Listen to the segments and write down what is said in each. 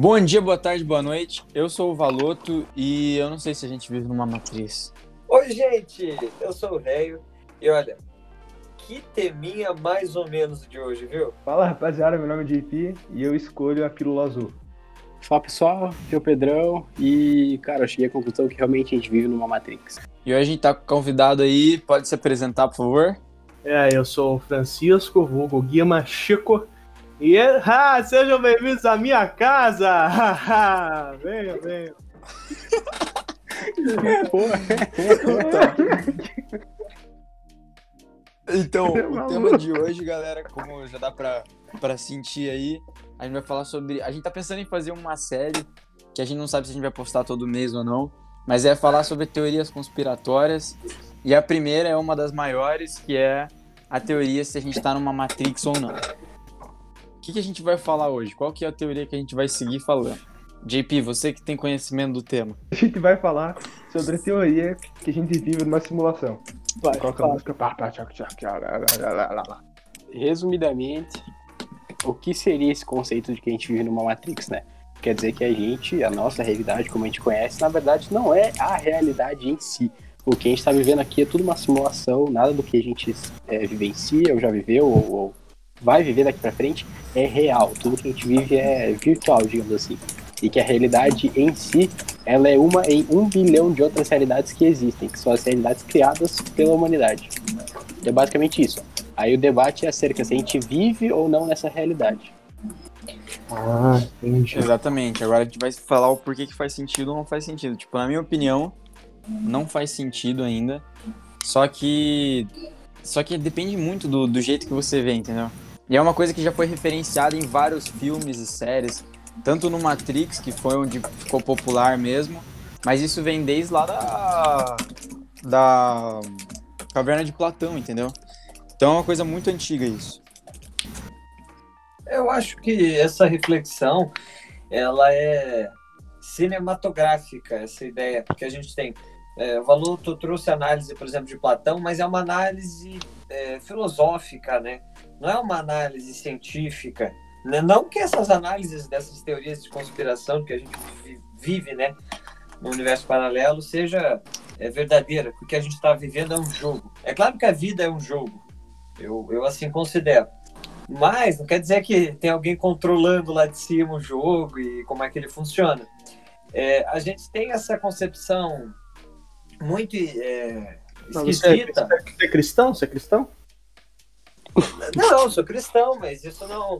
Bom dia, boa tarde, boa noite. Eu sou o Valoto e eu não sei se a gente vive numa matriz. Oi, gente! Eu sou o Reio e olha, que teminha mais ou menos de hoje, viu? Fala rapaziada, meu nome é JP e eu escolho a pílula azul. Fala pessoal, aqui é o Pedrão e, cara, eu cheguei à conclusão que realmente a gente vive numa Matrix. E hoje a gente tá com um convidado aí, pode se apresentar, por favor? É, eu sou o Francisco, vulgo Guima Chico. E ah, sejam bem-vindos à minha casa! venha, venha. Então, o tema de hoje, galera, como já dá pra, pra sentir aí, a gente vai falar sobre. A gente tá pensando em fazer uma série que a gente não sabe se a gente vai postar todo mês ou não, mas é falar sobre teorias conspiratórias. E a primeira é uma das maiores, que é a teoria se a gente tá numa Matrix ou não. O que, que a gente vai falar hoje? Qual que é a teoria que a gente vai seguir falando? JP, você que tem conhecimento do tema. A gente vai falar sobre a teoria que a gente vive numa simulação. Vai, Coloca a música. Resumidamente, o que seria esse conceito de que a gente vive numa Matrix, né? Quer dizer que a gente, a nossa realidade, como a gente conhece, na verdade não é a realidade em si. O que a gente está vivendo aqui é tudo uma simulação, nada do que a gente é, vivencia, ou já viveu, ou, ou vai viver daqui para frente, é real. Tudo que a gente vive é virtual, digamos assim. E que a realidade em si, ela é uma em um bilhão de outras realidades que existem, que são as realidades criadas pela humanidade. É basicamente isso. Aí o debate é acerca se a gente vive ou não nessa realidade. Ah, entendi. Exatamente. Agora a gente vai falar o porquê que faz sentido ou não faz sentido. Tipo, na minha opinião, não faz sentido ainda. Só que. Só que depende muito do, do jeito que você vê, entendeu? E é uma coisa que já foi referenciada em vários filmes e séries. Tanto no Matrix, que foi onde ficou popular mesmo. Mas isso vem desde lá da. Da. Caverna de Platão, entendeu? Então é uma coisa muito antiga isso. Eu acho que essa reflexão, ela é cinematográfica, essa ideia que a gente tem. É, o Valuto trouxe análise, por exemplo, de Platão, mas é uma análise é, filosófica, né? Não é uma análise científica. Né? Não que essas análises dessas teorias de conspiração que a gente vi- vive, né, no universo paralelo, seja é, verdadeira, porque a gente está vivendo é um jogo. É claro que a vida é um jogo. Eu, eu assim considero. Mas não quer dizer que tem alguém controlando lá de cima o jogo e como é que ele funciona. É, a gente tem essa concepção muito é, Mas Você é, esquisita. você é cristão? Você é cristão? Não, eu sou cristão, mas isso não,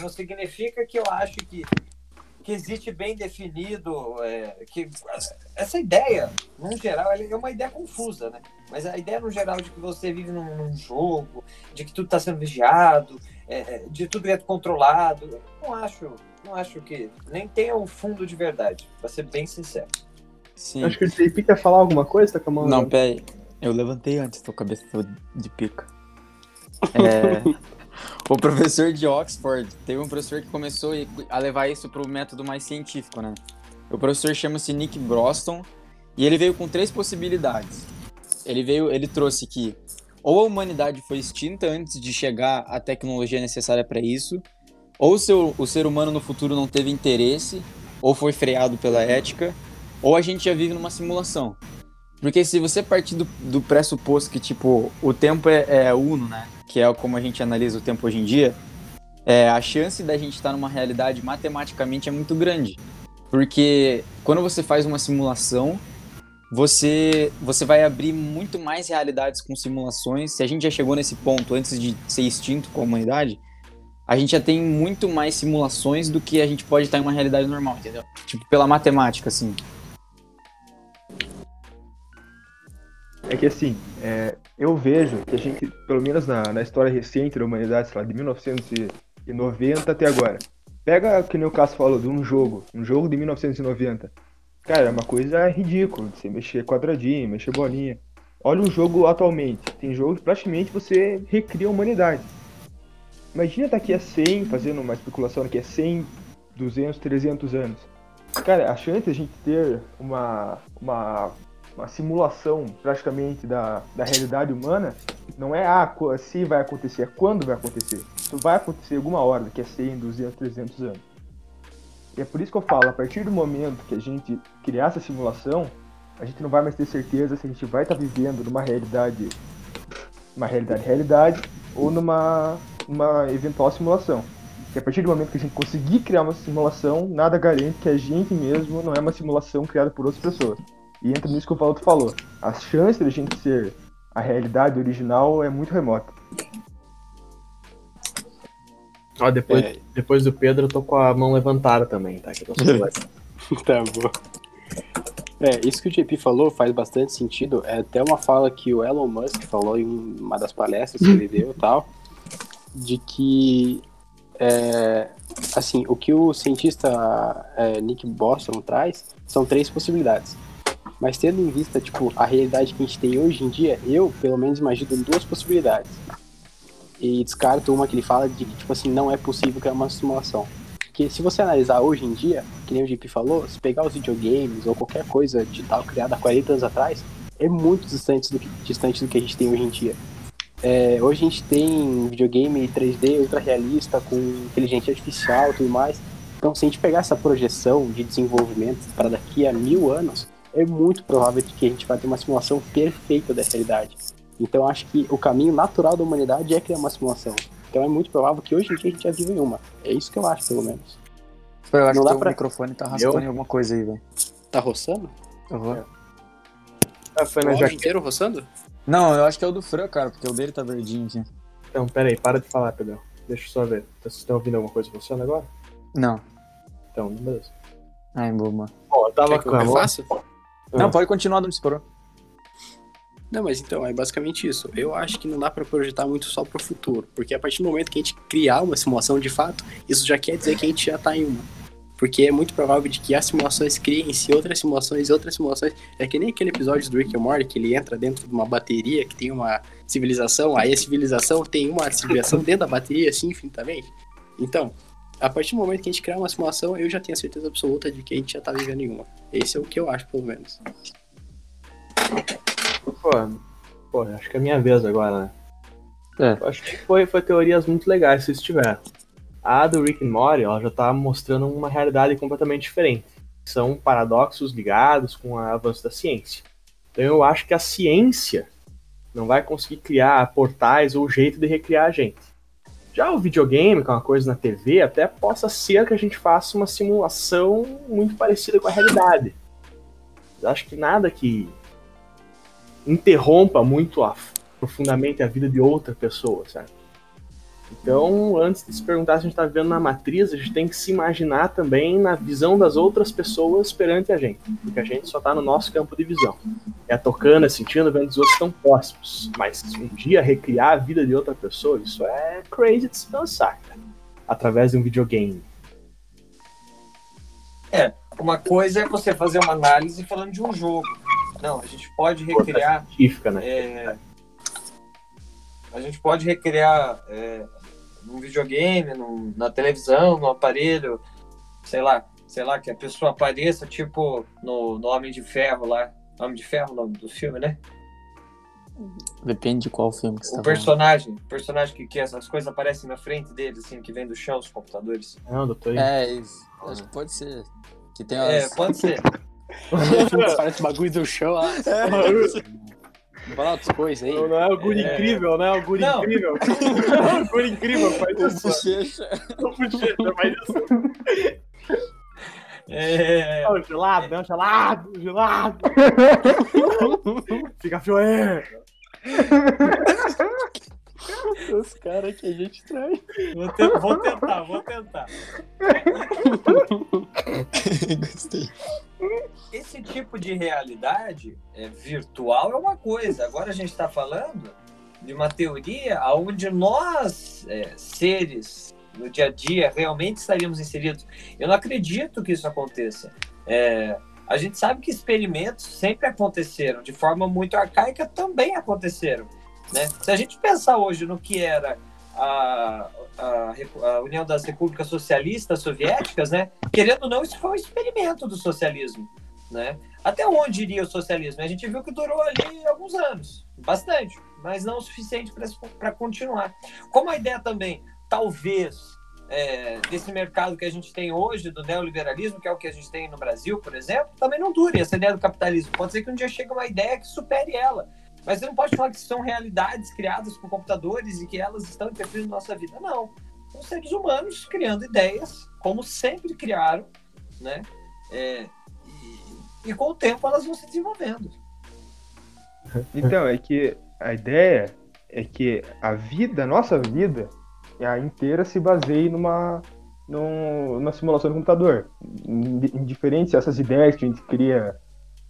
não significa que eu acho que, que existe bem definido. é, que essa ideia, no geral, ela é uma ideia confusa, né? Mas a ideia, no geral, de que você vive num, num jogo, de que tudo está sendo vigiado, é, de tudo é controlado, eu não acho, não acho que nem tem um fundo de verdade, para ser bem sincero. Sim. Acho que o JP quer falar alguma coisa, tá com a mão? Não, pera aí. Eu levantei antes, tô cabeça de pica. É, o professor de Oxford, teve um professor que começou a levar isso pro método mais científico, né? O professor chama-se Nick Broston e ele veio com três possibilidades. Ele veio, ele trouxe que ou a humanidade foi extinta antes de chegar a tecnologia necessária para isso, ou o, seu, o ser humano no futuro não teve interesse, ou foi freado pela ética, ou a gente já vive numa simulação. Porque se você partir do, do pressuposto que, tipo, o tempo é, é uno, né? Que é como a gente analisa o tempo hoje em dia, é, a chance da gente estar numa realidade matematicamente é muito grande. Porque quando você faz uma simulação, você, você vai abrir muito mais realidades com simulações. Se a gente já chegou nesse ponto antes de ser extinto com a humanidade, a gente já tem muito mais simulações do que a gente pode estar em uma realidade normal, entendeu? Tipo, pela matemática, assim. É que assim, é, eu vejo que a gente, pelo menos na, na história recente da humanidade, sei lá, de 1990 até agora, pega, que nem o Cássio falou, de um jogo, um jogo de 1990. Cara, é uma coisa ridícula, você mexer quadradinho, mexer bolinha. Olha o jogo atualmente, tem jogos que praticamente você recria a humanidade. Imagina daqui a 100, fazendo uma especulação daqui a 100, 200, 300 anos. Cara, a chance de a gente ter uma, uma, uma simulação praticamente da, da realidade humana não é ah, se vai acontecer, é quando vai acontecer. Isso vai acontecer alguma hora, daqui a 100, 200, 300 anos. E é por isso que eu falo, a partir do momento que a gente criar essa simulação, a gente não vai mais ter certeza se a gente vai estar vivendo numa realidade, uma realidade realidade ou numa uma eventual simulação. Que a partir do momento que a gente conseguir criar uma simulação, nada garante que a gente mesmo não é uma simulação criada por outras pessoas. E entra nisso que o Paulo falou. A chance de a gente ser a realidade original é muito remota. Ó, depois, É. depois do Pedro, eu tô com a mão levantada também, tá? Que eu tô tá bom. É, isso que o JP falou faz bastante sentido. É até uma fala que o Elon Musk falou em uma das palestras que ele deu e tal, de que, é, assim, o que o cientista é, Nick Bostrom traz são três possibilidades. Mas tendo em vista, tipo, a realidade que a gente tem hoje em dia, eu, pelo menos, imagino duas possibilidades. E descarto uma que ele fala de que, tipo assim, não é possível criar uma simulação. Porque se você analisar hoje em dia, que nem o JP falou, se pegar os videogames ou qualquer coisa digital criada há 40 anos atrás, é muito distante do que, distante do que a gente tem hoje em dia. É, hoje a gente tem videogame 3D ultra realista, com inteligência artificial e tudo mais. Então, se a gente pegar essa projeção de desenvolvimento para daqui a mil anos, é muito provável de que a gente vai ter uma simulação perfeita da realidade. Então, eu acho que o caminho natural da humanidade é criar uma simulação. Então, é muito provável que hoje em dia a gente já vive em uma. É isso que eu acho, pelo menos. Pô, eu acho Não que dá o pra- microfone tá raspando em alguma coisa aí, velho. Tá roçando? Uhum. Ah, foi O áudio inteiro roçando? Não, eu acho que é o do Fran, cara, porque o dele tá verdinho aqui. Então, pera aí, para de falar, Pedro. Deixa eu só ver. Vocês estão ouvindo alguma coisa funcionando agora? Não. Então, beleza. Ai, boa, mano. Ó, eu tava com a eu mão. Não, pode continuar onde você parou. Não, mas então, é basicamente isso. Eu acho que não dá pra projetar muito só pro futuro, porque a partir do momento que a gente criar uma simulação de fato, isso já quer dizer que a gente já tá em uma. Porque é muito provável de que as simulações criem-se outras simulações e outras simulações. É que nem aquele episódio do Rick and Morty que ele entra dentro de uma bateria que tem uma civilização, aí a civilização tem uma civilização dentro da bateria, assim, infinitamente. Então, a partir do momento que a gente criar uma simulação, eu já tenho a certeza absoluta de que a gente já tá vivendo em uma. Esse é o que eu acho, pelo menos. Pô, pô, acho que é minha vez agora, né? É. Eu acho que foi, foi teorias muito legais vocês tiveram. A do Rick and Morty, ela já tá mostrando uma realidade completamente diferente. São paradoxos ligados com o avanço da ciência. Então eu acho que a ciência não vai conseguir criar portais ou jeito de recriar a gente. Já o videogame, que é uma coisa na TV, até possa ser que a gente faça uma simulação muito parecida com a realidade. Eu acho que nada que interrompa muito a- profundamente a vida de outra pessoa, sabe? Então, antes de se perguntar se a gente está vivendo na matriz, a gente tem que se imaginar também na visão das outras pessoas perante a gente, porque a gente só está no nosso campo de visão. É tocando, é sentindo, vendo os outros tão próximos. Mas um dia recriar a vida de outra pessoa, isso é crazy de se pensar, cara. Através de um videogame. Uma coisa é você fazer uma análise falando de um jogo. Não, a gente pode recriar. Científica, né? é, a gente pode recriar é, num videogame, num- na televisão, no aparelho, sei lá, sei lá, que a pessoa apareça, tipo no, no Homem de Ferro lá. Homem de Ferro, o nome do filme, né? Depende de qual filme que você O tá personagem, o personagem que, que essas coisas aparecem na frente dele, assim, que vem do chão, os computadores. Não, doutor. É, isso. Acho que pode ser. Que tem É, as... pode ser. Parece bagulho do chão lá. Não fala outras coisas aí. Não, não é o Guri É. incrível, não é o Guri Não. incrível. Não é o Guri incrível, faz O isso. bochecha. Não podia, faz isso. É, Não, gelado, não, gelado, gelado. Fica frio aí. Os caras que a gente traz. vou, te- vou tentar, vou tentar. Gostei. Esse tipo de realidade é, virtual é uma coisa. Agora a gente está falando de uma teoria onde nós, é, seres, no dia a dia, realmente estaríamos inseridos. Eu não acredito que isso aconteça. É, a gente sabe que experimentos sempre aconteceram, de forma muito arcaica também aconteceram. Né? Se a gente pensar hoje no que era a, a, a União das Repúblicas Socialistas Soviéticas, né? querendo ou não, isso foi um experimento do socialismo. Né? Até onde iria o socialismo? A gente viu que durou ali alguns anos, bastante, mas não o suficiente para continuar. Como a ideia também, talvez, é, desse mercado que a gente tem hoje, do neoliberalismo, que é o que a gente tem no Brasil, por exemplo, também não dure essa ideia do capitalismo. Pode ser que um dia chegue uma ideia que supere ela. Mas você não pode falar que são realidades criadas por computadores e que elas estão interferindo na nossa vida. Não. São seres humanos criando ideias, como sempre criaram, né? É, e, com o tempo elas vão se desenvolvendo. Então, é que a ideia é que a vida, a nossa vida, a inteira se baseie numa, numa simulação de computador. Indiferente se essas ideias que a gente cria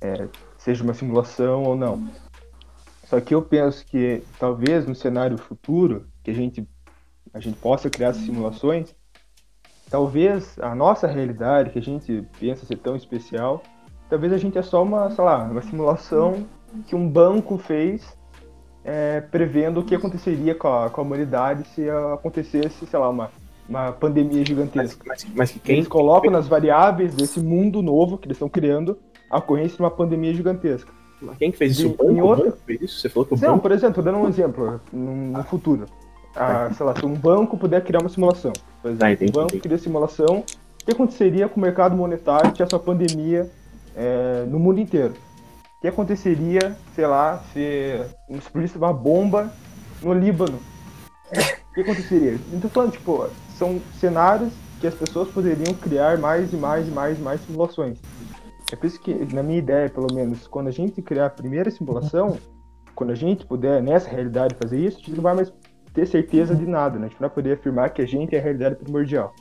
é, seja uma simulação ou não. Só que eu penso que talvez no cenário futuro, que a gente, a gente possa criar simulações, talvez a nossa realidade, que a gente pensa ser tão especial, talvez a gente é só uma, sei lá, uma simulação que um banco fez é, prevendo o que aconteceria com a, com a humanidade se acontecesse, sei lá, uma, uma pandemia gigantesca. Mas, mas, mas quem... Eles colocam nas variáveis desse mundo novo que eles estão criando a ocorrência de uma pandemia gigantesca. Mas quem que fez isso? De, o banco, em outra... fez isso? Você falou que o Não, banco... por exemplo, dando um exemplo, no, no futuro. Ah, sei lá, se um banco puder criar uma simulação. Por exemplo, Ah, entendi, um banco entendi. cria simulação, o que aconteceria com o mercado monetário se essa pandemia é, no mundo inteiro? O que aconteceria, sei lá, se explodisse uma bomba no Líbano? O que aconteceria? Então, falando, tipo, são cenários que as pessoas poderiam criar mais e mais e mais e mais simulações. É por isso que, na minha ideia, pelo menos, quando a gente criar a primeira simulação, quando a gente puder, nessa realidade, fazer isso, a gente não vai mais ter certeza de nada, né? A gente não vai poder afirmar que a gente é a realidade primordial.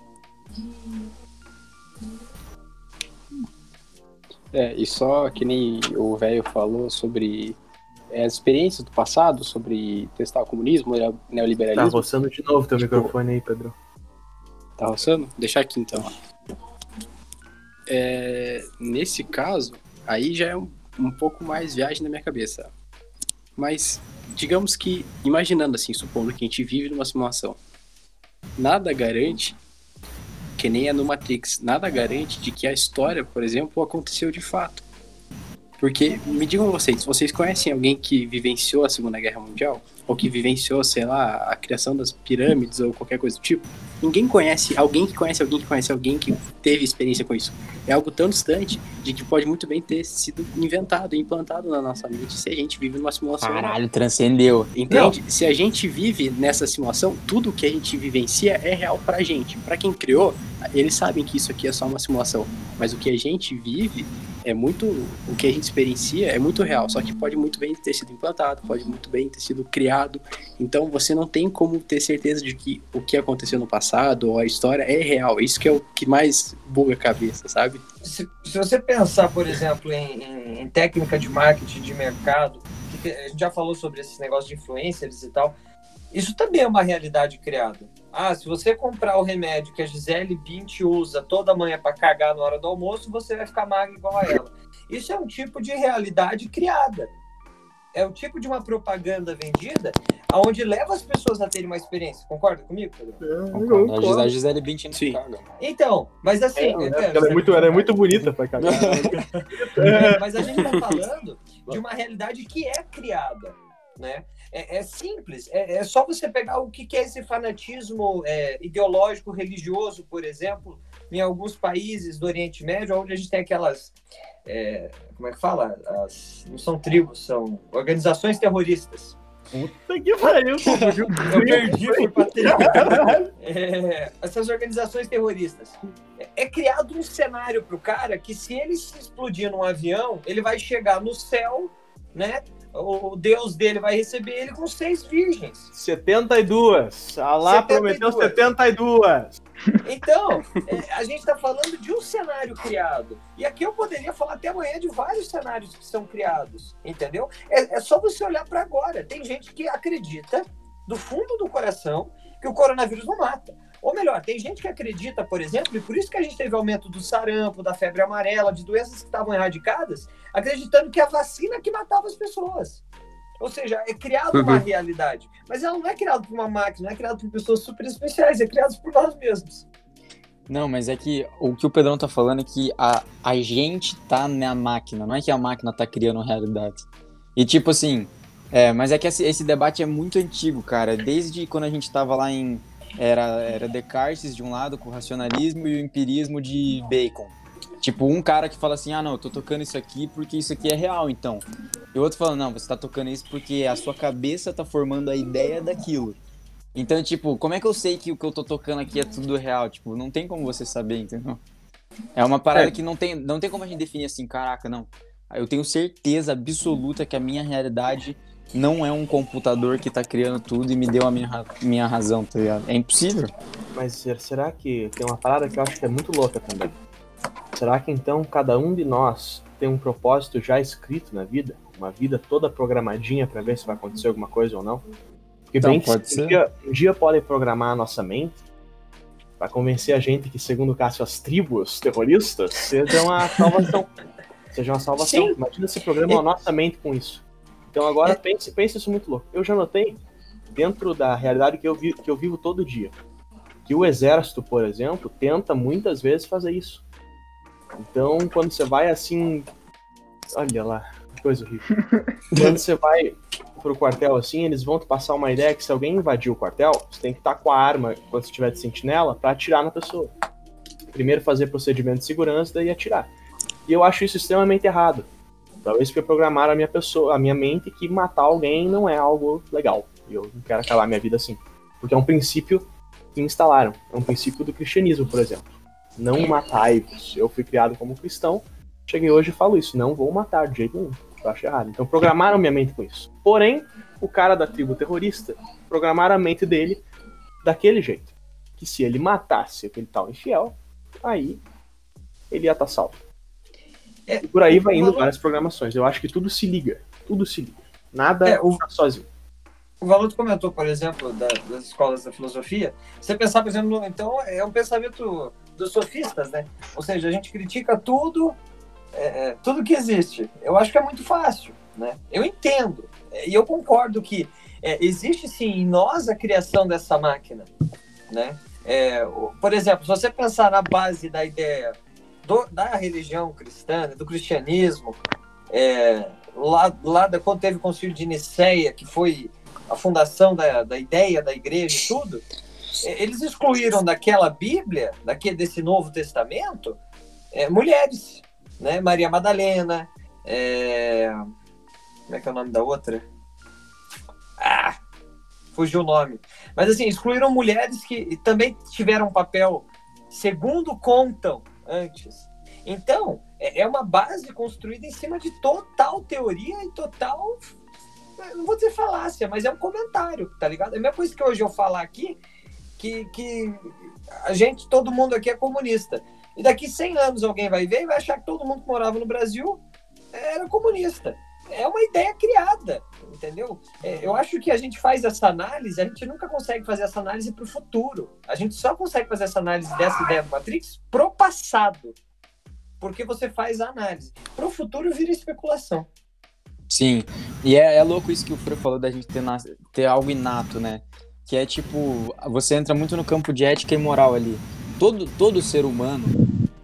É, e só que nem o velho falou sobre é, as experiências do passado, sobre testar o comunismo, o Tá neoliberalismo. roçando de novo teu Tipo, microfone aí, Pedro. Tá roçando? Deixar aqui então. É, nesse caso, aí já é um, um pouco mais viagem na minha cabeça. Mas, digamos que, imaginando assim, supondo que a gente vive numa simulação, nada garante, que nem é no Matrix, nada garante de que a história, por exemplo, aconteceu de fato. Porque, me digam vocês, vocês conhecem alguém que vivenciou a Segunda Guerra Mundial? Ou que vivenciou, sei lá, a criação das pirâmides ou qualquer coisa do tipo? Ninguém conhece alguém que conhece alguém que conhece alguém que teve experiência com isso. É algo tão distante de que pode muito bem ter sido inventado, implantado na nossa mente se a gente vive numa simulação. Caralho, transcendeu. Entende? Se a gente vive nessa simulação, tudo que a gente vivencia é real pra gente. Pra quem criou, eles sabem que isso aqui é só uma simulação. Mas o que a gente vive é muito. O que a gente experiencia é muito real. Só que pode muito bem ter sido implantado, pode muito bem ter sido criado. Então você não tem como ter certeza de que o que aconteceu no passado ou a história é real. Isso que é o que mais buga a cabeça, sabe? Se, se você pensar, por exemplo, em, em- em técnica de marketing de mercado, que a gente já falou sobre esse negócio de influencers e tal, isso também é uma realidade criada. Ah, se você comprar o remédio que a Gisele Bint usa toda manhã para cagar na hora do almoço, você vai ficar magra igual a ela. Isso é um tipo de realidade criada. É o tipo de uma propaganda vendida aonde leva as pessoas a terem uma experiência. Concorda comigo, Pedro? A Gis- A Gisele Bündchen não Sim. caga. Então, mas assim... É, é, ela, é muito, ela é muito bonita pra cagar. É, mas a gente está falando de uma realidade que é criada, né? É, é simples, é, é só você pegar o que, que é esse fanatismo é, ideológico religioso, por exemplo, em alguns países do Oriente Médio, onde a gente tem aquelas, é, como é que fala? As- não são tribos, são organizações terroristas. Puta que pariu. Eu perdi, pra tribo. É, essas organizações terroristas. É, é criado um cenário pro cara que se ele se explodir num avião, ele vai chegar no céu, né? O o Deus dele vai receber ele com seis virgens. 72. Alá 72. prometeu 72. Então, é, a gente está falando de um cenário criado. E aqui eu poderia falar até amanhã de vários cenários que são criados, entendeu? É, é só você olhar para agora. Tem gente que acredita, do fundo do coração, que o coronavírus não mata. Ou melhor, tem gente que acredita, por exemplo, e por isso que a gente teve aumento do sarampo, da febre amarela, de doenças que estavam erradicadas, acreditando que a vacina que matava as pessoas. Ou seja, é criado uma Uhum. realidade. Mas ela não é criada por uma máquina, não é criada por pessoas super especiais, é criada por nós mesmos. Não, mas é que o que o Pedrão tá falando é que a, a gente tá na máquina, não é que a máquina tá criando realidade. E tipo assim, é, mas é que esse, esse debate é muito antigo, cara. Desde quando a gente tava lá em Era, era Descartes de um lado com o racionalismo e o empirismo de Bacon. Tipo, um cara que fala assim, ah não, eu tô tocando isso aqui porque isso aqui é real, então. E o outro fala, não, você tá tocando isso porque a sua cabeça tá formando a ideia daquilo. Então, tipo, como é que eu sei que o que eu tô tocando aqui é tudo real? Tipo, não tem como você saber, entendeu? É uma parada É. que não tem, não tem como a gente definir assim, caraca, não. Eu tenho certeza absoluta que a minha realidade não é um computador que tá criando tudo e me deu a minha, minha razão, tá ligado? É impossível. Mas ser- será que tem uma parada que eu acho que é muito louca também? Será que então cada um de nós tem um propósito já escrito na vida? Uma vida toda programadinha pra ver se vai acontecer alguma coisa ou não? Porque Então, bem que pode um ser. dia, um dia podem programar a nossa mente pra convencer a gente que, segundo o Cássio, as tribos terroristas sejam a salvação. sejam a salvação. Sim. Imagina se programam a nossa mente com isso. Então agora É. pense, pense isso muito louco. Eu já notei, dentro da realidade que eu, vi, que eu vivo todo dia, que o exército, por exemplo, tenta muitas vezes fazer isso. Então, quando você vai assim. Olha lá, que coisa horrível. quando você vai pro quartel assim, eles vão te passar uma ideia que se alguém invadir o quartel, você tem que estar com a arma quando você estiver de sentinela pra atirar na pessoa. Primeiro fazer procedimento de segurança, daí atirar. E eu acho isso extremamente errado. Talvez porque programaram a minha pessoa, a minha mente que matar alguém não é algo legal. E eu não quero acabar minha vida assim. Porque é um princípio que instalaram. É um princípio do cristianismo, por exemplo. Não matai-vos. Eu fui criado como cristão, cheguei hoje e falo isso. Não vou matar de jeito nenhum. Eu acho errado. Então programaram minha mente com isso. Porém, o cara da tribo terrorista programaram a mente dele daquele jeito. Que se ele matasse aquele tal infiel, aí ele ia estar salvo. É, e por aí vai indo valor- várias programações. Eu acho que tudo se liga. Tudo se liga. Nada É, o- tá sozinho. O Valuto comentou, por exemplo, da- das escolas da filosofia. Você pensar, por exemplo, no- então é um pensamento dos sofistas, né? Ou seja, a gente critica tudo, é, é, tudo que existe. Eu acho que é muito fácil, né? Eu entendo é, e eu concordo que é, existe sim em nós a criação dessa máquina, né? É, por exemplo, se você pensar na base da ideia do- da religião cristã, do cristianismo, é, lá, lá da, quando teve o concílio de Nicéia, que foi a fundação da, da ideia da igreja e tudo, eles excluíram daquela Bíblia, daquele, desse Novo Testamento, é, mulheres, né? Maria Madalena, é, como é que é o nome da outra? Ah, fugiu o nome. Mas assim, excluíram mulheres que também tiveram papel, segundo contam antes. Então, é é uma base construída em cima de total teoria e total não vou dizer falácia, mas é um comentário, tá ligado? É a mesma coisa que hoje eu falar aqui, que, que a gente, todo mundo aqui é comunista. E daqui 100 anos alguém vai ver e vai achar que todo mundo que morava no Brasil era comunista. É uma ideia criada, entendeu? É, eu acho que a gente faz essa análise, a gente nunca consegue fazer essa análise para o futuro. A gente só consegue fazer essa análise dessa ideia do Matrix pro passado. Porque você faz a análise. Pro futuro vira especulação. Sim, e é, é louco isso que o Fran falou da gente ter, ter algo inato, né? Que é tipo, você entra muito no campo de ética e moral ali. Todo, todo ser humano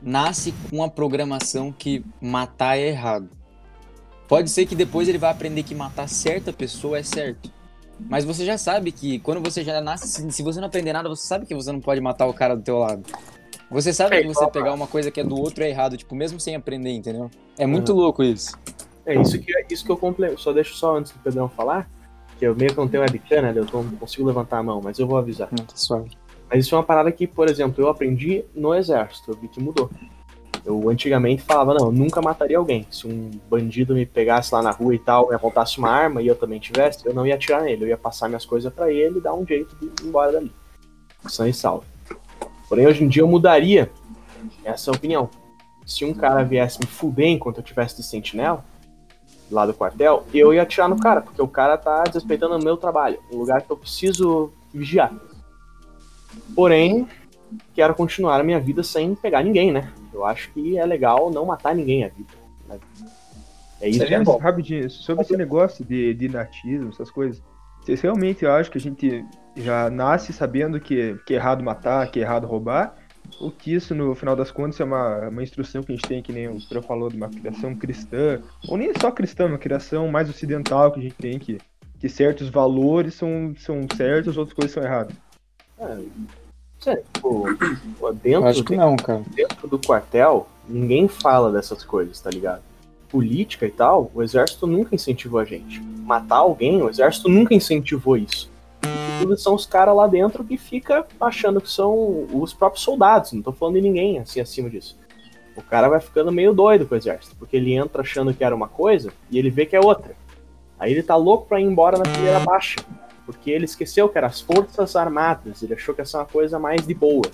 nasce com a programação que matar é errado. Pode ser que depois ele vai aprender que matar certa pessoa é certo. Mas você já sabe que quando você já nasce, se, você não aprender nada, você sabe que você não pode matar o cara do teu lado. Você sabe É que você pegar uma coisa que é do outro é errado, tipo, mesmo sem aprender, entendeu? É muito louco isso. É isso que, é isso que eu complemento. Só deixo só antes do Pedrão falar, que eu meio que não tenho webcam, né? Eu tô- não consigo levantar a mão, mas eu vou avisar. Não, tá suave. Mas isso é uma parada que, por exemplo, eu aprendi no exército, eu vi que mudou. Eu antigamente falava, não, eu nunca mataria alguém. Se um bandido me pegasse lá na rua e tal, me apontasse uma arma e eu também tivesse, eu não ia atirar nele, eu ia passar minhas coisas pra ele e dar um jeito de ir embora dali. São e salve. Porém, hoje em dia eu mudaria essa opinião. Se um cara viesse me fuder enquanto eu tivesse de sentinela, lá do quartel, eu ia atirar no cara, porque o cara tá desrespeitando o meu trabalho, um lugar que eu preciso vigiar. Porém, quero continuar a minha vida sem pegar ninguém, né? Eu acho que é legal não matar ninguém a vida. né? É isso. Seria Mas, bom. rapidinho, sobre esse negócio de, de natismo, essas coisas. Vocês realmente acham que a gente já nasce sabendo que, que é errado matar, que é errado roubar? Ou que isso, no final das contas, é uma, uma instrução que a gente tem, que nem o Pedro falou, de uma criação cristã, ou nem só cristã, uma criação mais ocidental que a gente tem, que, que certos valores são, são certos, outras coisas são erradas. Sério, tipo, dentro, acho que não, cara. dentro do quartel, ninguém fala dessas coisas, tá ligado? Política e tal, o exército nunca incentivou a gente. Matar alguém, o exército nunca incentivou isso. Tudo são os caras lá dentro que fica achando que são os próprios soldados, não tô falando de ninguém assim acima disso. O cara vai ficando meio doido com o exército, porque ele entra achando que era uma coisa e ele vê que é outra. Aí ele tá louco pra ir embora na fileira baixa, porque ele esqueceu que eram as forças armadas, ele achou que essa é uma coisa mais de boa.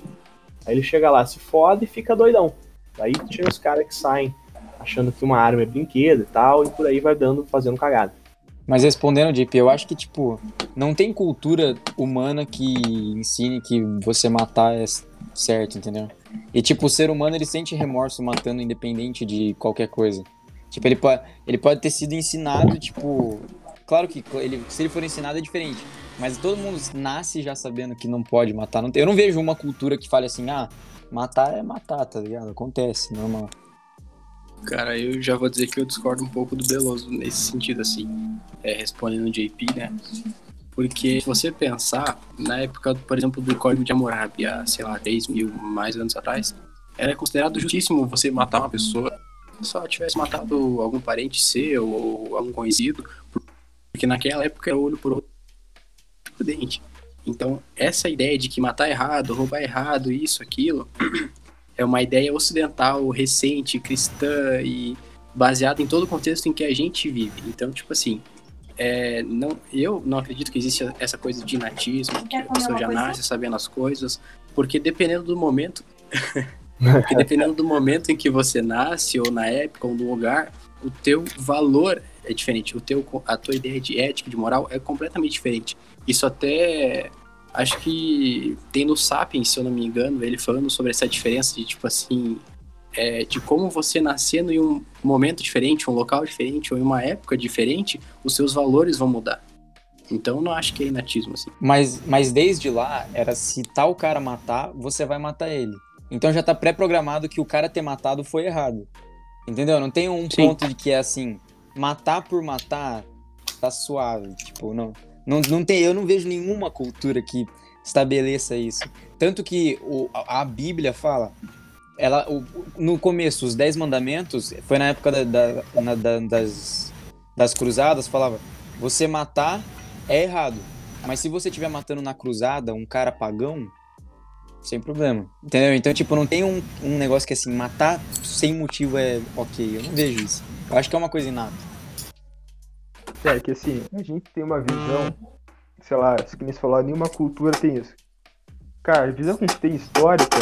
Aí ele chega lá, se fode e fica doidão. Aí tinha os caras que saem achando que uma arma é brinquedo e tal, e por aí vai dando, fazendo cagada. Mas respondendo, JP, eu acho que, tipo, não tem cultura humana que ensine que você matar é certo, entendeu? E, tipo, o ser humano, ele sente remorso matando independente de qualquer coisa. Tipo, ele pode, ele pode ter sido ensinado, tipo... Claro que ele, se ele for ensinado é diferente. Mas todo mundo nasce já sabendo que não pode matar. Não eu não vejo uma cultura que fale assim, ah, matar é matar, tá ligado? Acontece, normal. Cara, eu já vou dizer que eu discordo um pouco do Beloso nesse sentido, assim, é, respondendo o JP, né? Porque se você pensar, na época, por exemplo, do Código de Hammurabi, há, sei lá, 3 mil mais anos atrás, era considerado justíssimo você matar uma pessoa só tivesse matado algum parente seu ou algum conhecido, porque naquela época era olho por olho dente. Então, essa ideia de que matar errado, roubar errado, isso, aquilo, é uma ideia ocidental, recente, cristã e baseada em todo o contexto em que a gente vive. Então, tipo assim, é, não, eu não acredito que exista essa coisa de natismo, que a pessoa já nasce sabendo as coisas, porque dependendo do momento, porque dependendo do momento em que você nasce ou na época ou no lugar, o teu valor é diferente, o teu, a tua ideia de ética, de moral é completamente diferente. Isso até acho que tem no Sapiens, se eu não me engano, ele falando sobre essa diferença de tipo assim, é, de como você nascendo em um momento diferente, um local diferente ou em uma época diferente, os seus valores vão mudar. Então eu não acho que é inatismo assim. Mas, mas desde lá, era se tal cara matar, você vai matar ele. Então já tá pré-programado que o cara ter matado foi errado. Entendeu? Não tem um Sim. ponto de que é assim, matar por matar tá suave. Tipo, não. Não, não tem, eu não vejo nenhuma cultura que estabeleça isso. Tanto que o, a, Bíblia fala. Ela, o- no começo, os Dez Mandamentos, foi na época da- da- na- da- das, das cruzadas, falava: você matar é errado. Mas se você estiver matando na cruzada um cara pagão, sem problema. Entendeu? Então, tipo, não tem um, um negócio que assim, matar sem motivo é ok. Eu não vejo isso. Eu acho que é uma coisa inata. É que assim, a gente tem uma visão, sei lá, isso que nem se falou, nenhuma cultura tem isso. Cara, visão que a gente tem histórica,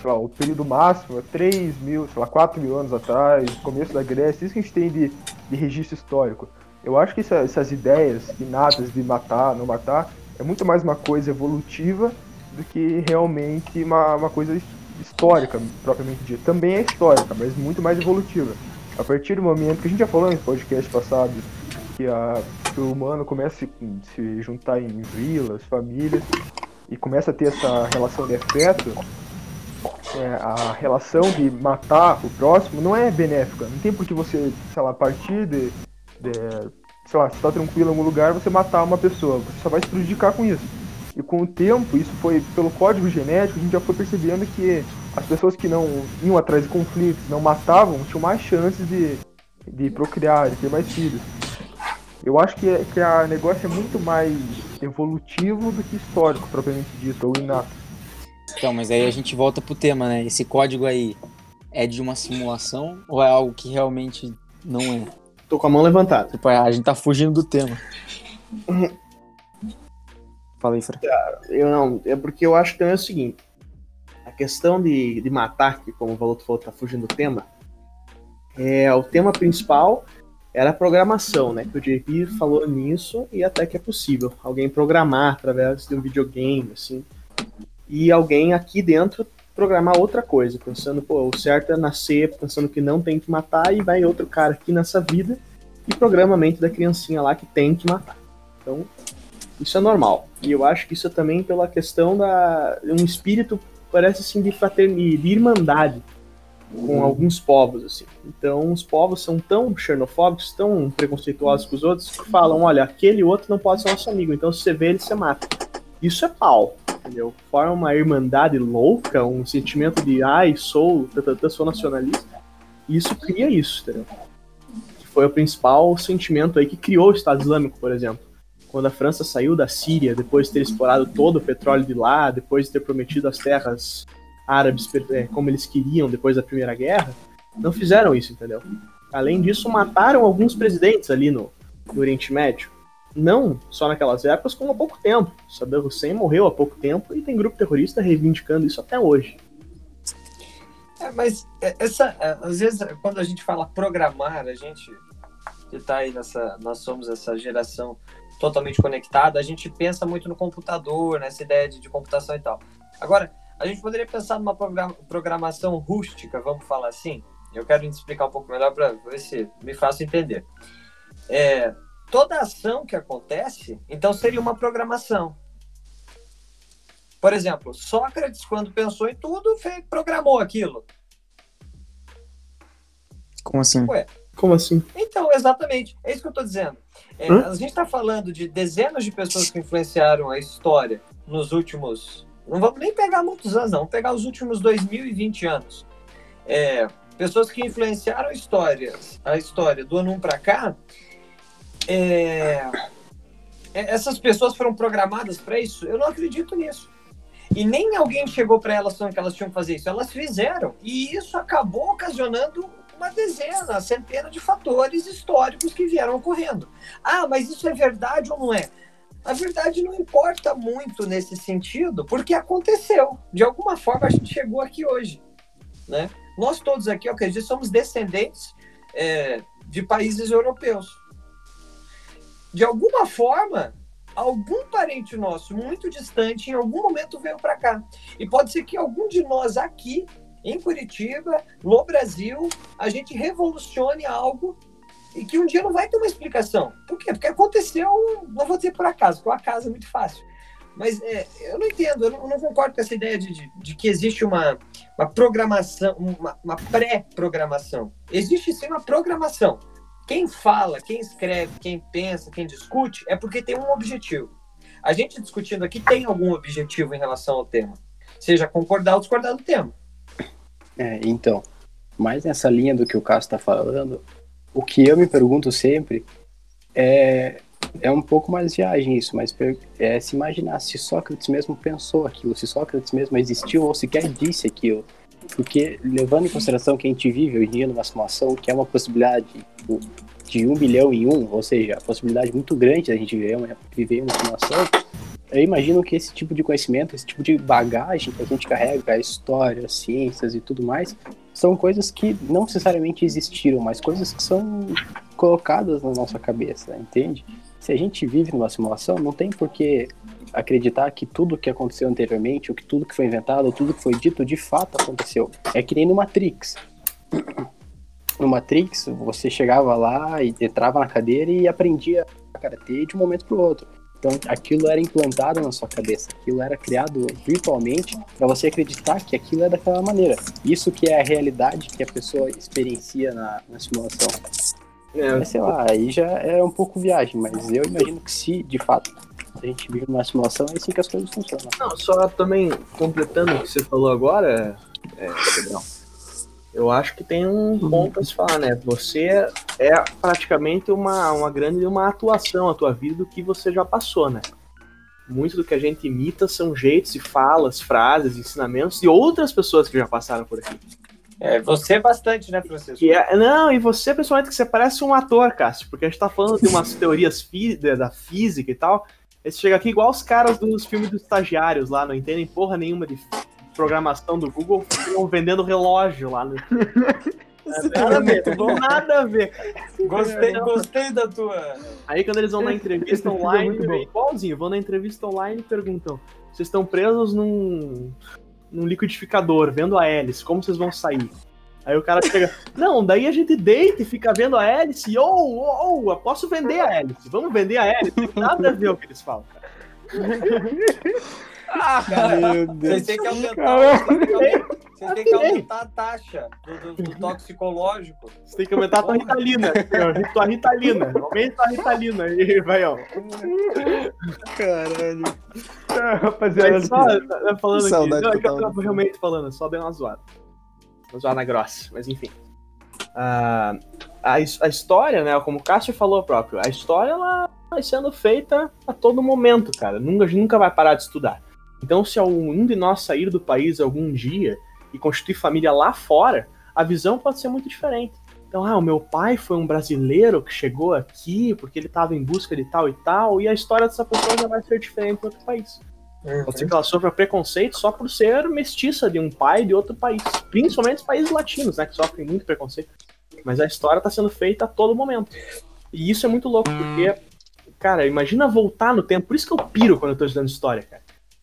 sei lá, o período máximo é 3 mil, sei lá, 4 mil anos atrás, começo da Grécia, isso que a gente tem de, de registro histórico. Eu acho que essa- essas ideias inatas de matar, não matar, é muito mais uma coisa evolutiva do que realmente uma, uma coisa his- histórica, propriamente dita. Também é histórica, mas muito mais evolutiva. A partir do momento que a gente já falou em podcast passado, que, a, que o humano começa a se, se juntar em vilas, famílias, e começa a ter essa relação de afeto, é, a relação de matar o próximo não é benéfica. Não tem por que você, sei lá, partir de, de sei lá, se tá tranquilo em algum lugar, você matar uma pessoa. Você só vai se prejudicar com isso. E com o tempo, isso foi pelo código genético, a gente já foi percebendo que as pessoas que não iam atrás de conflitos, não matavam, tinham mais chances de, de procriar, de ter mais filhos. Eu acho que, é, que a negócio é muito mais evolutivo do que histórico, propriamente dito, ou inato. Então, mas aí a gente volta pro tema, né? Esse código aí é de uma simulação ou é algo que realmente não é? Tô com a mão levantada. Tipo, a gente tá fugindo do tema. Fala aí, Fran. Eu não, é porque eu acho que também é o seguinte. A questão de, de matar, que como o Valuto falou, tá fugindo do tema, é o tema principal era a programação, né? Que o JP falou nisso e até que é possível. Alguém programar através de um videogame, assim. E alguém aqui dentro programar outra coisa, pensando, pô, o certo é nascer pensando que não tem que matar, e vai outro cara aqui nessa vida e programa a mente da criancinha lá que tem que matar. Então, isso é normal. E eu acho que isso é também pela questão da um espírito parece assim de fraternidade, de irmandade com alguns povos assim. Então, os povos são tão xenofóbicos, tão preconceituosos com os outros que falam, olha, aquele outro não pode ser nosso amigo, então se você vê ele você mata. Isso é pau. entendeu? Forma uma irmandade louca, um sentimento de ai, sou, sou nacionalista. Isso cria isso, entendeu? Que foi o principal sentimento aí que criou o Estado Islâmico, por exemplo. Quando a França saiu da Síria, depois de ter explorado todo o petróleo de lá, depois de ter prometido as terras árabes é, como eles queriam depois da Primeira Guerra, não fizeram isso, entendeu? Além disso, mataram alguns presidentes ali no, no Oriente Médio. Não só naquelas épocas, como há pouco tempo. Saddam Hussein morreu há pouco tempo e tem grupo terrorista reivindicando isso até hoje. É, mas é, essa, é, às vezes, quando a gente fala programar, a gente que está aí nessa, nós somos essa geração totalmente conectada, a gente pensa muito no computador, nessa ideia de, de computação e tal. Agora, a gente poderia pensar numa programação rústica, vamos falar assim. Eu quero explicar um pouco melhor para ver se me faço entender. É, toda ação que acontece, então seria uma programação. Por exemplo, Sócrates, quando pensou em tudo, fez, programou aquilo. Como assim? Ué, Como assim? então, exatamente. É isso que eu estou dizendo. É, a gente está falando de dezenas de pessoas que influenciaram a história nos últimos. Não vamos nem pegar muitos anos, não. Vamos pegar os últimos 2020 anos. É, pessoas que influenciaram a história, a história do ano 1 para cá. é, é, essas pessoas foram programadas para isso? Eu não acredito nisso. E nem alguém chegou para elas falando que elas tinham que fazer isso. Elas fizeram. E isso acabou ocasionando uma dezena, centena de fatores históricos que vieram ocorrendo. Ah, mas isso é verdade ou não é? A verdade não importa muito nesse sentido, porque aconteceu. De alguma forma a gente chegou aqui hoje. Né? Nós todos aqui, eu acredito, somos descendentes é, de países europeus. De alguma forma, algum parente nosso muito distante, em algum momento veio para cá. E pode ser que algum de nós aqui, em Curitiba, no Brasil, a gente revolucione algo e que um dia não vai ter uma explicação. Por quê? Porque aconteceu, não vou dizer por acaso, porque o acaso é muito fácil. Mas é, eu não entendo, eu não, eu não concordo com essa ideia de, de, de que existe uma, uma programação, uma, uma pré-programação. Existe sim uma programação. Quem fala, quem escreve, quem pensa, quem discute, é porque tem um objetivo. A gente discutindo aqui tem algum objetivo em relação ao tema. Seja concordar ou discordar do tema. É, então, mais nessa linha do que o Cássio está falando, o que eu me pergunto sempre é, é um pouco mais viagem isso, mas é se imaginar se Sócrates mesmo pensou aquilo, se Sócrates mesmo existiu ou sequer disse aquilo. Porque, levando em consideração que a gente vive hoje em dia numa simulação que é uma possibilidade tipo, de um bilhão em um, ou seja, a possibilidade muito grande da gente viver uma, viver uma simulação, eu imagino que esse tipo de conhecimento, esse tipo de bagagem que a gente carrega, a história, as ciências e tudo mais, são coisas que não necessariamente existiram, mas coisas que são colocadas na nossa cabeça, entende? Se a gente vive numa simulação, não tem por que acreditar que tudo que aconteceu anteriormente, ou que tudo que foi inventado, ou tudo que foi dito, de fato aconteceu. É que nem no Matrix. No Matrix, você chegava lá e entrava na cadeira e aprendia karatê de um momento para o outro. Então, aquilo era implantado na sua cabeça, aquilo era criado virtualmente para você acreditar que aquilo é daquela maneira. Isso que é a realidade que a pessoa experiencia na, na simulação. É, Mas sei lá, aí já é um pouco viagem, mas eu imagino que se de fato a gente vive numa simulação, é assim que as coisas funcionam. Não, só também completando o que você falou agora, é, eu acho que tem um ponto a se falar, né? Você é praticamente uma, uma grande uma atuação a tua vida do que você já passou, né? Muito do que a gente imita são jeitos e falas, frases, ensinamentos de outras pessoas que já passaram por aqui. É, você bastante, né, Francisco? É, não, e você, principalmente, que você parece um ator, Cássio, porque a gente tá falando de umas teorias fí- da da física e tal. Aí você chega aqui igual os caras dos filmes dos estagiários lá, não entendem porra nenhuma de programação do Google, ficam vendendo relógio lá. No... Nada a ver, nada a ver. Gostei, gostei da tua. Aí quando eles vão na entrevista é online, bom. igualzinho, vão na entrevista online e perguntam: vocês estão presos num, num liquidificador, vendo a hélice, como vocês vão sair? Aí o cara chega, não, daí a gente deita e fica vendo a hélice, ou, ou, ou, posso vender a hélice, vamos vender a hélice, nada a ver o que eles falam. cara. Meu Vocês Deus. têm que aumentar, vocês têm que aumentar- Você tem que aumentar a taxa do, do- do toxicológico. Você tem que aumentar a tua Ritalina. tua Ritalina. Aumenta a Ritalina. E vai, ó. Caralho. Ah, rapaziada, Mas só tá falando aqui. Saudade Não, é que eu tava realmente falando, só dei uma zoada. Uma zoada grossa, mas enfim. Ah, a, a história, né, como o Cássio falou próprio, a história ela vai sendo feita a todo momento, cara. Nunca, a gente nunca vai parar de estudar. Então, se algum de nós sair do país algum dia e constituir família lá fora, a visão pode ser muito diferente. Então, ah, o meu pai foi um brasileiro que chegou aqui porque ele estava em busca de tal e tal, e a história dessa pessoa já vai ser diferente em outro país. Pode ser que ela sofra preconceito só por ser mestiça de um pai de outro país. Principalmente os países latinos, né? Que sofrem muito preconceito. Mas a história tá sendo feita a todo momento. E isso é muito louco, porque, cara, imagina voltar no tempo. Por isso que eu piro quando eu tô estudando história, cara.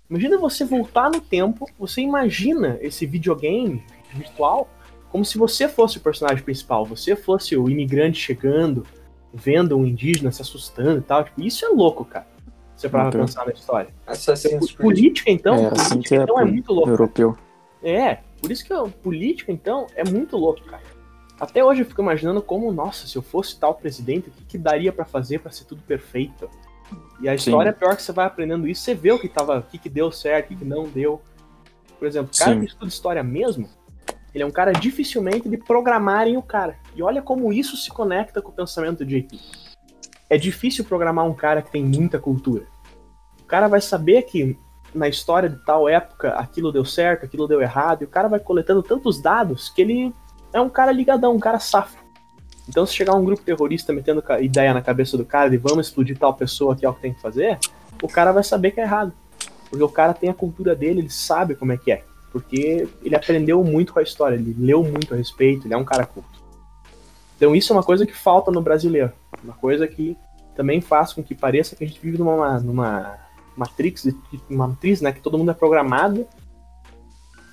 Imagina você voltar no tempo, você imagina esse videogame virtual como se você fosse o personagem principal, você fosse o imigrante chegando, vendo um indígena se assustando e tal. Tipo, isso é louco, cara. Você para Então. pensar na história. Assassin's Creed. Política, então, É, assim que é então é muito louco. Europeu. É, por isso que a política, então, é muito louco, cara. Até hoje eu fico imaginando como, nossa, se eu fosse tal presidente, o que, que daria pra fazer pra ser tudo perfeito? E a história é pior que você vai aprendendo isso, você vê o que tava, o que, que deu certo, o que, que não deu. Por exemplo, o cara Sim. que estuda história mesmo, ele é um cara dificilmente de programarem o cara. E olha como isso se conecta com o pensamento de JP. É difícil programar um cara que tem muita cultura. O cara vai saber que na história de tal época aquilo deu certo, aquilo deu errado, e o cara vai coletando tantos dados que ele é um cara ligadão, um cara safo. Então, se chegar um grupo terrorista metendo ideia na cabeça do cara de vamos explodir tal pessoa que é o que tem que fazer, o cara vai saber que é errado. Porque o cara tem a cultura dele, ele sabe como é que é. Porque ele aprendeu muito com a história, ele leu muito a respeito, ele é um cara culto. Então, isso é uma coisa que falta no brasileiro. Uma coisa que também faz com que pareça que a gente vive numa, numa matrix, uma matriz, né, que todo mundo é programado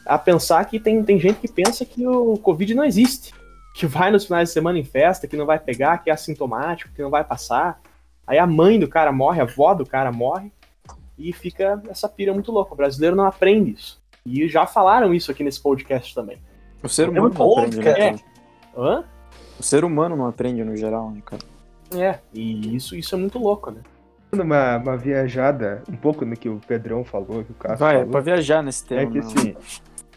a pensar que tem, tem gente que pensa que o Covid não existe. Que vai nos finais de semana em festa, que não vai pegar, que é assintomático, que não vai passar. Aí a mãe do cara morre, a avó do cara morre. E fica essa pira muito louca. O brasileiro não aprende isso. E já falaram isso aqui nesse podcast também. O ser É humano muito não aprende, né, cara. cara? Hã? O ser humano não aprende no geral, né, cara? É, e isso, isso é muito louco, né? uma, uma viajada, um pouco no que o Pedrão falou, que o Cássio Vai, é falou. pra viajar nesse tema. É que não. assim,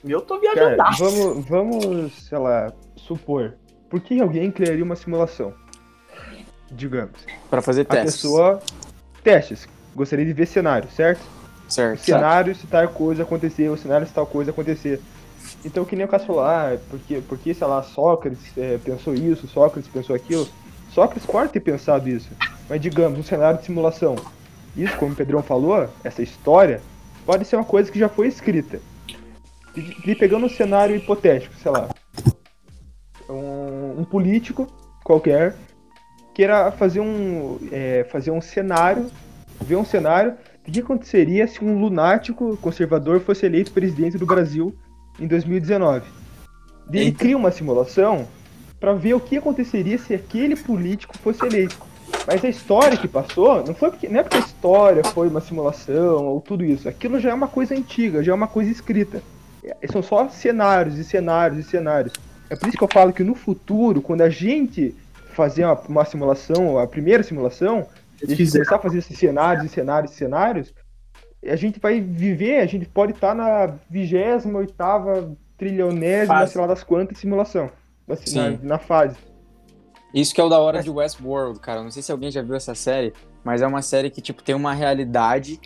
Eu tô cara, viajando. vamos, vamos, sei lá, supor, por que alguém criaria uma simulação? Digamos, Pra fazer a testes. pessoa, testes, gostaria de ver cenário, certo? Certo. cenário se tal coisa acontecer, o cenário se tal coisa acontecer. Então, que nem o Cássio falou, ah, porque, porque, sei lá, Sócrates é, pensou isso, Sócrates pensou aquilo. Sócrates pode ter pensado isso, mas digamos, um cenário de simulação. Isso, como o Pedrão falou, essa história pode ser uma coisa que já foi escrita. E, e pegando um cenário hipotético, sei lá, político qualquer queira fazer um, é, fazer um cenário, ver um cenário o que aconteceria se um lunático conservador fosse eleito presidente do Brasil em 2019? E ele cria uma simulação para ver o que aconteceria se aquele político fosse eleito. Mas a história que passou não foi porque não é porque a história foi uma simulação ou tudo isso. Aquilo já é uma coisa antiga, já é uma coisa escrita. É, São só cenários e cenários e cenários. É por isso que eu falo que no futuro, quando a gente fazer uma, uma simulação, a primeira simulação, e a gente começar a fazer esses cenários e cenários e cenários, a gente vai viver, a gente pode estar na 28 trilionésima, Fase. sei lá das quantas, simulação. Assim, na, na fase. Isso que é o da hora de Westworld, cara. Não sei se alguém já viu essa série, mas é uma série que, tipo, tem uma realidade.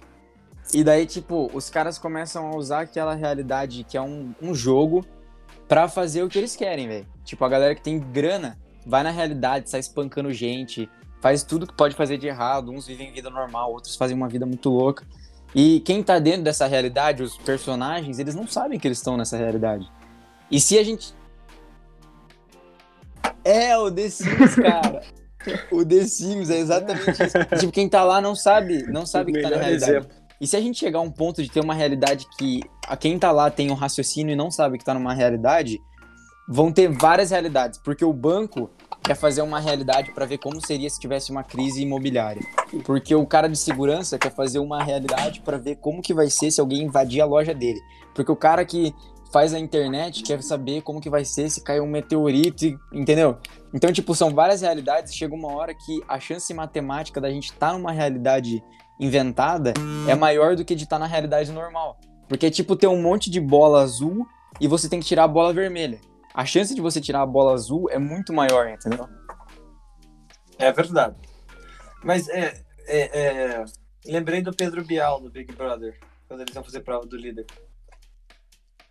E daí, tipo, os caras começam a usar aquela realidade que é um, um jogo pra fazer o que eles querem, velho. Tipo, a galera que tem grana vai na realidade, sai espancando gente, faz tudo que pode fazer de errado. Uns vivem vida normal, outros fazem uma vida muito louca. E quem tá dentro dessa realidade, os personagens, eles não sabem que eles estão nessa realidade. E se a gente é, o The Sims, cara. o The Sims é exatamente isso. Tipo, quem tá lá não sabe, não sabe que tá na realidade. exemplo. E se a gente chegar a um ponto de ter uma realidade que a quem tá lá tem um raciocínio e não sabe que tá numa realidade, vão ter várias realidades, porque o banco quer fazer uma realidade para ver como seria se tivesse uma crise imobiliária. Porque o cara de segurança quer fazer uma realidade para ver como que vai ser se alguém invadir a loja dele. Porque o cara que faz a internet quer saber como que vai ser se cair um meteorito, entendeu? Então, tipo, são várias realidades. Chega uma hora que a chance matemática da gente estar numa realidade inventada é maior do que de estar na realidade normal. Porque, tipo, tem um monte de bola azul e você tem que tirar a bola vermelha. A chance de você tirar a bola azul é muito maior, entendeu? É verdade. Mas é, é, é, lembrei do Pedro Bial do Big Brother, quando eles iam fazer prova do líder.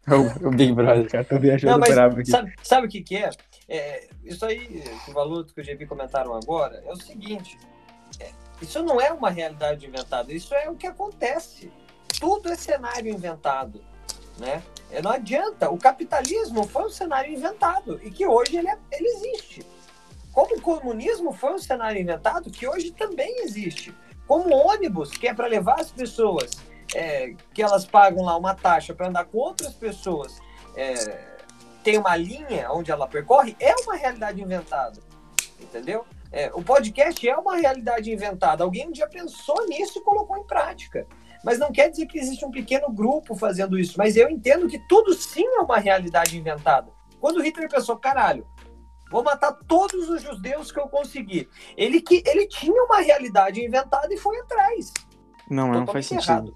O, o Big Brother. Os caras estão viajando Não, mas bravo aqui. sabe, sabe o que, que é? É, Isso aí, que o Valuto que o JP comentaram agora, é o seguinte: é, isso não é uma realidade inventada, isso é o que acontece. Tudo é cenário inventado. Né? É, Não adianta. O capitalismo foi um cenário inventado e que hoje ele, é- ele existe. Como o comunismo foi um cenário inventado que hoje também existe. Como o ônibus, que é para levar as pessoas, é, que elas pagam lá uma taxa para andar com outras pessoas, é, tem uma linha onde ela percorre, é uma realidade inventada. Entendeu? É, o podcast é uma realidade inventada. Alguém um dia pensou nisso e colocou em prática. Mas não quer dizer que existe um pequeno grupo fazendo isso. Mas eu entendo que tudo sim é uma realidade inventada. Quando Hitler pensou, caralho, vou matar todos os judeus que eu conseguir. Ele, que, ele tinha uma realidade inventada e foi atrás. Não, não faz Totalmente sentido. errado.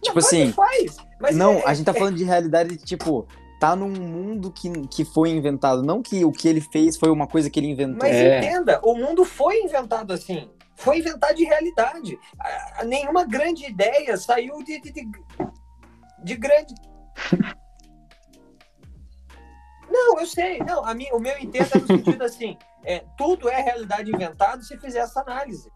Tipo Não, assim, faz. Mas não, é- a gente tá falando de realidade, tipo, tá num mundo que, que foi inventado. Não que o que ele fez foi uma coisa que ele inventou. Mas É. entenda, o mundo foi inventado assim. Foi inventado de realidade. Ah, nenhuma grande ideia saiu de, de, de, de grande. Não, eu sei. Não, a minha, o meu entendo é no sentido assim: é, tudo é realidade inventada se fizer essa análise.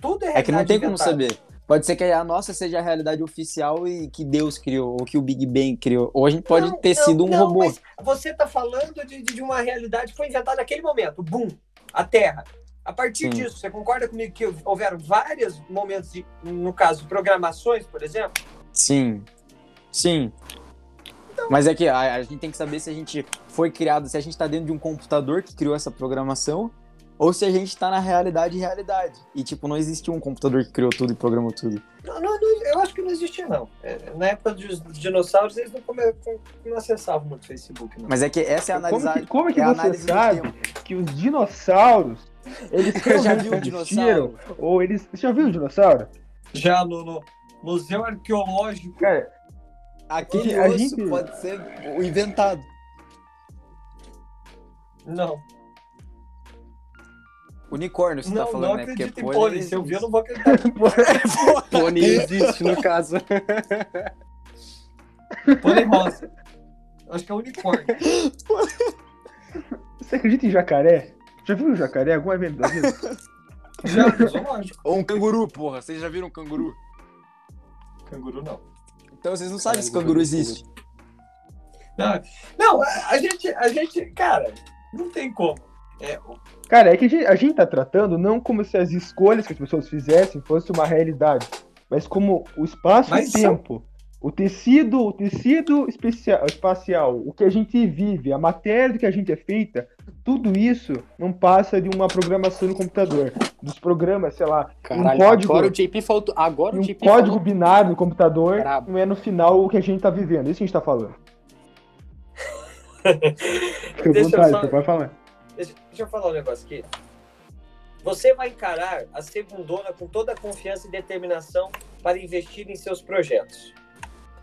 Tudo é realidade É que não tem como saber. Pode ser que a nossa seja a realidade oficial e que Deus criou, ou que o Big Bang criou. Ou a gente pode Não, ter não, sido um não, robô. mas você está falando de, de uma realidade que foi inventada naquele momento, boom, a Terra. A partir Sim. disso, você concorda comigo que houveram vários momentos, de, no caso, programações, por exemplo? Sim. Sim. Mas é que a, a gente tem que saber se a gente foi criado, se a gente tá dentro de um computador que criou essa programação, ou se a gente tá na realidade realidade. E, tipo, não existe um computador que criou tudo e programou tudo. Não, não, não, eu acho que não existia, não. É, na época dos dinossauros, eles não, come, não acessavam muito o Facebook, não. Mas é que essa é a Como análise. que, como que é a você sabe que os dinossauros, eles já viu um dinossauro? Ou eles... Você já viu um dinossauro? Já no, no Museu Arqueológico. Cara, Aquele A osso gente- pode ser o inventado. Não, Unicórnio, você não, tá falando, não né? Porque acredito em pônei pônei. Se eu ver, eu não vou acreditar. Pônei existe, no caso. pônei rosa. Eu Acho que é unicórnio. você acredita em jacaré? Já viu um jacaré? Algum evento da vida? Já, no zoológico. Ou um canguru, porra. Vocês já viram um canguru? Canguru não. Então vocês não sabem se canguru existe. Não, não a, a gente, a gente, cara, não tem como. É, o- Cara, é que a gente, a gente tá tratando não como se as escolhas que as pessoas fizessem fosse uma realidade, mas como o espaço Mas e tempo, o tecido, o tecido especial, espacial, o que a gente vive, a matéria do que a gente é feita, tudo isso não passa de uma programação no computador. Dos programas, sei lá, Caralho, um código, agora o JP faltou. Agora um o JP código falou. binário no computador Brabo. não é no final o que a gente tá vivendo. Isso que a gente tá falando. Fica à vontade, só- você pode falar. Deixa, eu falar um negócio aqui. Você vai encarar a segundona com toda a confiança e determinação para investir em seus projetos.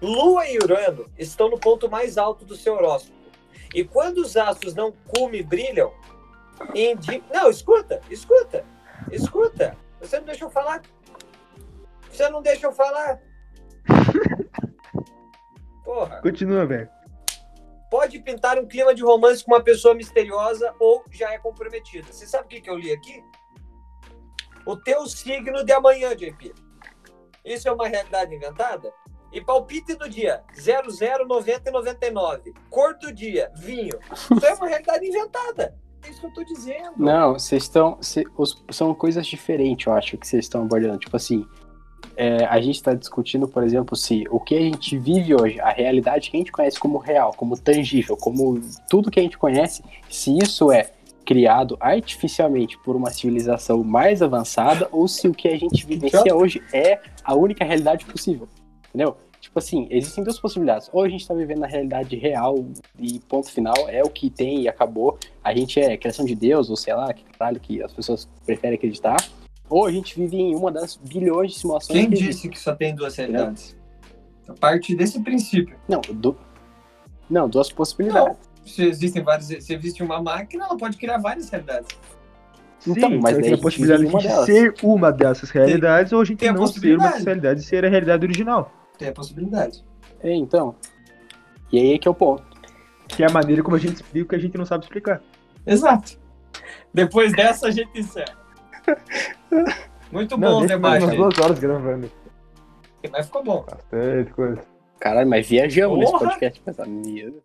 Lua e Urano estão no ponto mais alto do seu horóscopo. E quando os astros não cume brilham, indi... Não, escuta, escuta, escuta. Você não deixa eu falar? Você não deixa eu falar? Porra. Continua, velho. Pode pintar um clima de romance com uma pessoa misteriosa ou já é comprometida. Você sabe o que, que eu li aqui? O teu signo de amanhã, JP. Isso é uma realidade inventada? E palpite do dia: 00, 90 e 99. Cor do dia: vinho. Isso é uma realidade inventada. É isso que eu tô dizendo. Não, vocês estão. são coisas diferentes, eu acho, que vocês estão abordando. Tipo assim, é, a gente está discutindo, por exemplo, se o que a gente vive hoje, a realidade que a gente conhece como real, como tangível, como tudo que a gente conhece, se isso é criado artificialmente por uma civilização mais avançada ou se o que a gente vivencia hoje é a única realidade possível. Entendeu? Tipo, assim, existem duas possibilidades. Ou a gente tá vivendo na realidade real e ponto final, é o que tem e acabou. A gente é criação de Deus, ou sei lá, que caralho que as pessoas preferem acreditar. Ou a gente vive em uma das bilhões de simulações Quem que disse que só tem duas realidades? A partir desse princípio. Não, du... não, duas possibilidades. Se existem várias, se existe uma máquina, ela pode criar várias realidades. Então, Sim, mas mas daí tem a a possibilidade de delas. ser uma dessas realidades ou a gente tem a não ser uma possibilidade. dessas realidades e ser a realidade original. Tem a possibilidade. É, então. E aí é que é o ponto. Que é a maneira como a gente explica o que a gente não sabe explicar. Exato. Depois dessa, a gente encerra. Muito bom o deixa mais debate. umas aí. duas horas gravando. Mas ficou bom. Bastante coisa. Caralho, mas viajamos nesse Porra! podcast. Pensa, meu